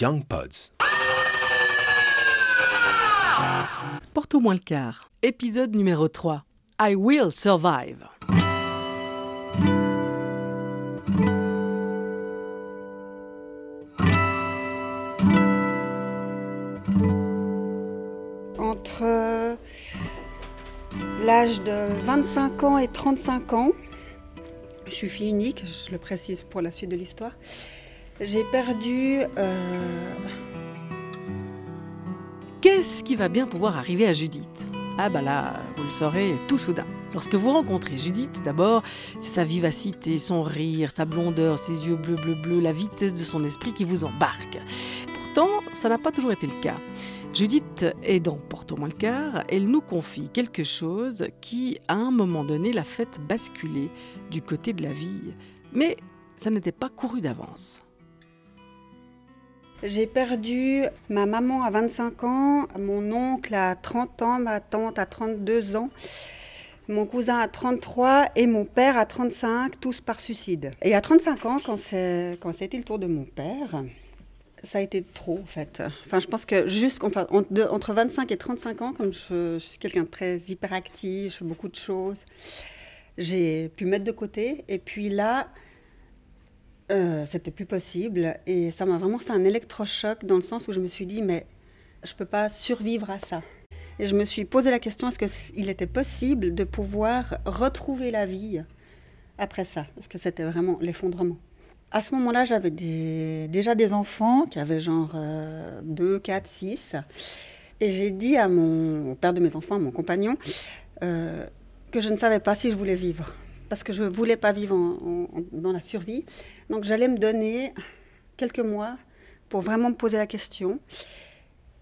Young Pods. Porte au moins le quart. Épisode numéro 3. I will survive. Entre l'âge de 25 ans et 35 ans, je suis fille unique, je le précise pour la suite de l'histoire, j'ai perdu euh, Qu'est-ce qui va bien pouvoir arriver à Judith? Ah bah là, vous le saurez tout soudain. Lorsque vous rencontrez Judith, d'abord, c'est sa vivacité, son rire, sa blondeur, ses yeux bleus, bleus, bleus, la vitesse de son esprit qui vous embarque. Pourtant, ça n'a pas toujours été le cas. Judith est dans Porte au moins le quart, elle nous confie quelque chose qui, à un moment donné, l'a fait basculer du côté de la vie. Mais ça n'était pas couru d'avance. J'ai perdu ma maman à 25 ans, mon oncle à 30 ans, ma tante à 32 ans, mon cousin à 33 et mon père à 35, tous par suicide. Et à 35 ans, quand, c'était le tour de mon père, ça a été trop en fait. Enfin, je pense que juste entre, de- entre 25 et 35 ans, comme je, je suis quelqu'un de très hyperactif, je fais beaucoup de choses, j'ai pu mettre de côté. Et puis là, euh, c'était plus possible. Et ça m'a vraiment fait un électrochoc dans le sens où je me suis dit, mais je peux pas survivre à ça. Et je me suis posé la question, est-ce qu'il était possible de pouvoir retrouver la vie après ça? Parce que c'était vraiment l'effondrement. À ce moment-là, j'avais déjà des enfants qui avaient genre 2, 4, 6. Et j'ai dit à mon au père de mes enfants, à mon compagnon, euh, que je ne savais pas si je voulais vivre. Parce que je ne voulais pas vivre dans la survie. Donc j'allais me donner quelques mois pour vraiment me poser la question.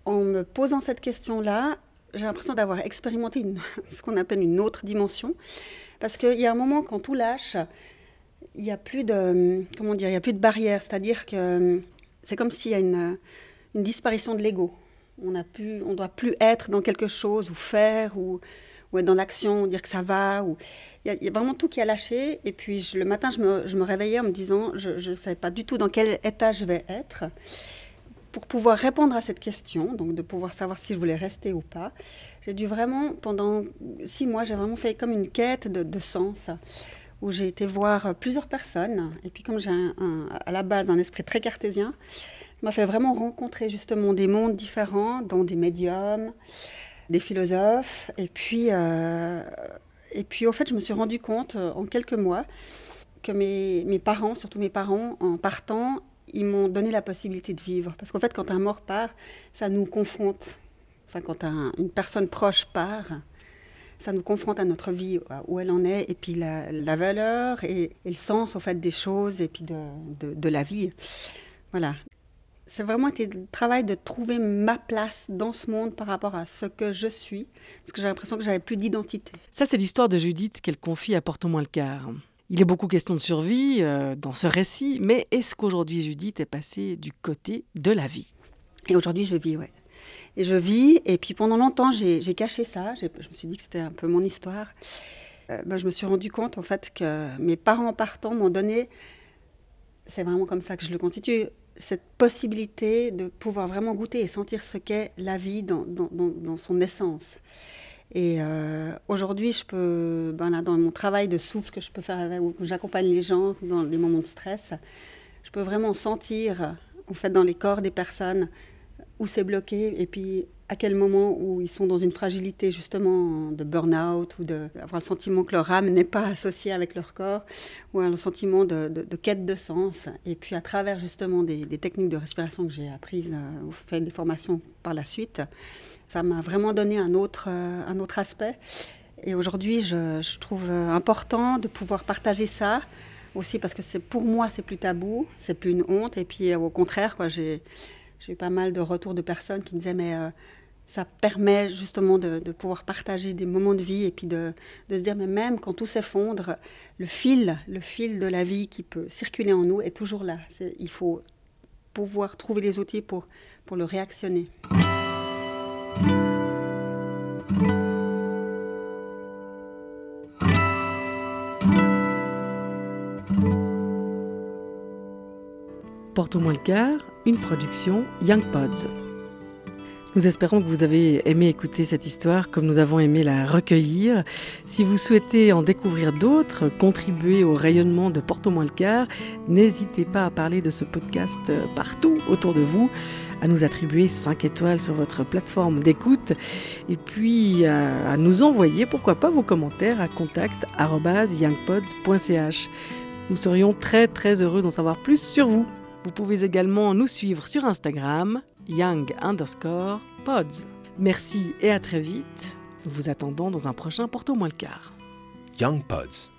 En me posant cette question-là, j'ai l'impression d'avoir expérimenté ce qu'on appelle une autre dimension. Parce qu'il y a un moment, quand tout lâche, il n'y a plus de comment a plus de barrière. C'est-à-dire que c'est comme s'il y a une, disparition de l'ego. On ne doit plus être dans quelque chose ou faire ou, être dans l'action, dire que ça va. Il, y a, vraiment tout qui a lâché. Et puis le matin, je me, réveillais en me disant, je ne savais pas du tout dans quel état je vais être. Pour pouvoir répondre à cette question, donc de pouvoir savoir si je voulais rester ou pas, j'ai dû vraiment, pendant six mois, j'ai vraiment fait comme une quête de, de sens où j'ai été voir plusieurs personnes. Et puis comme j'ai à la base un esprit très cartésien, ça m'a fait vraiment rencontrer justement des mondes différents, dont des médiums, des philosophes. Et puis, euh, et puis au fait, je me suis rendu compte euh, en quelques mois que mes, mes parents, surtout mes parents, en partant, ils m'ont donné la possibilité de vivre. Parce qu'en fait, quand un mort part, ça nous confronte. Enfin, quand un- une personne proche part, ça nous confronte à notre vie, où elle en est, et puis la, la valeur et, et le sens en fait des choses, et puis de, de- de la vie. Voilà. C'est vraiment été le travail de trouver ma place dans ce monde par rapport à ce que je suis, parce que j'ai l'impression que j'avais plus d'identité. Ça, c'est l'histoire de Judith qu'elle confie à Porte au moins le quart. Il est beaucoup question de survie euh, dans ce récit, mais est-ce qu'aujourd'hui Judith est passée du côté de la vie? Et aujourd'hui, je vis, ouais. Et je vis, et puis pendant longtemps, j'ai caché ça. Je me suis dit que c'était un peu mon histoire. Euh, ben, je me suis rendu compte, en fait, que mes parents partant m'ont donné, c'est vraiment comme ça que je le constitue, cette possibilité de pouvoir vraiment goûter et sentir ce qu'est la vie dans, son essence. Et euh, aujourd'hui, je peux, ben là, dans mon travail de souffle que je peux faire, où j'accompagne les gens dans les moments de stress, je peux vraiment sentir, en fait, dans les corps des personnes, où c'est bloqué et puis à quel moment où ils sont dans une fragilité justement de burn-out ou de avoir le sentiment que leur âme n'est pas associée avec leur corps ou un sentiment de, quête de sens. Et puis à travers justement des, techniques de respiration que j'ai apprises euh, ou fait des formations par la suite, ça m'a vraiment donné un autre, euh, un autre aspect. Et aujourd'hui, je, je trouve euh, important de pouvoir partager ça aussi parce que pour moi c'est plus tabou, c'est plus une honte. Et puis au contraire, j'ai j'ai eu pas mal de retours de personnes qui me disaient mais euh, ça permet justement de, pouvoir partager des moments de vie et puis de, se dire mais même quand tout s'effondre, le fil, le fil de la vie qui peut circuler en nous est toujours là. Il faut pouvoir trouver les outils pour le réactionner. Porte au moins le quart, une production Young Pods. Nous espérons que vous avez aimé écouter cette histoire comme nous avons aimé la recueillir. Si vous souhaitez en découvrir d'autres, contribuer au rayonnement de Porte au moins le quart, n'hésitez pas à parler de ce podcast partout autour de vous, à nous attribuer 5 étoiles sur votre plateforme d'écoute et puis à, à nous envoyer, pourquoi pas, vos commentaires à contact.youngpods.ch. Nous serions très très heureux d'en savoir plus sur vous. Vous pouvez également nous suivre sur Instagram, young underscore pods. Merci et à très vite. Nous vous attendons dans un prochain Porto moins le quart. Young Pods.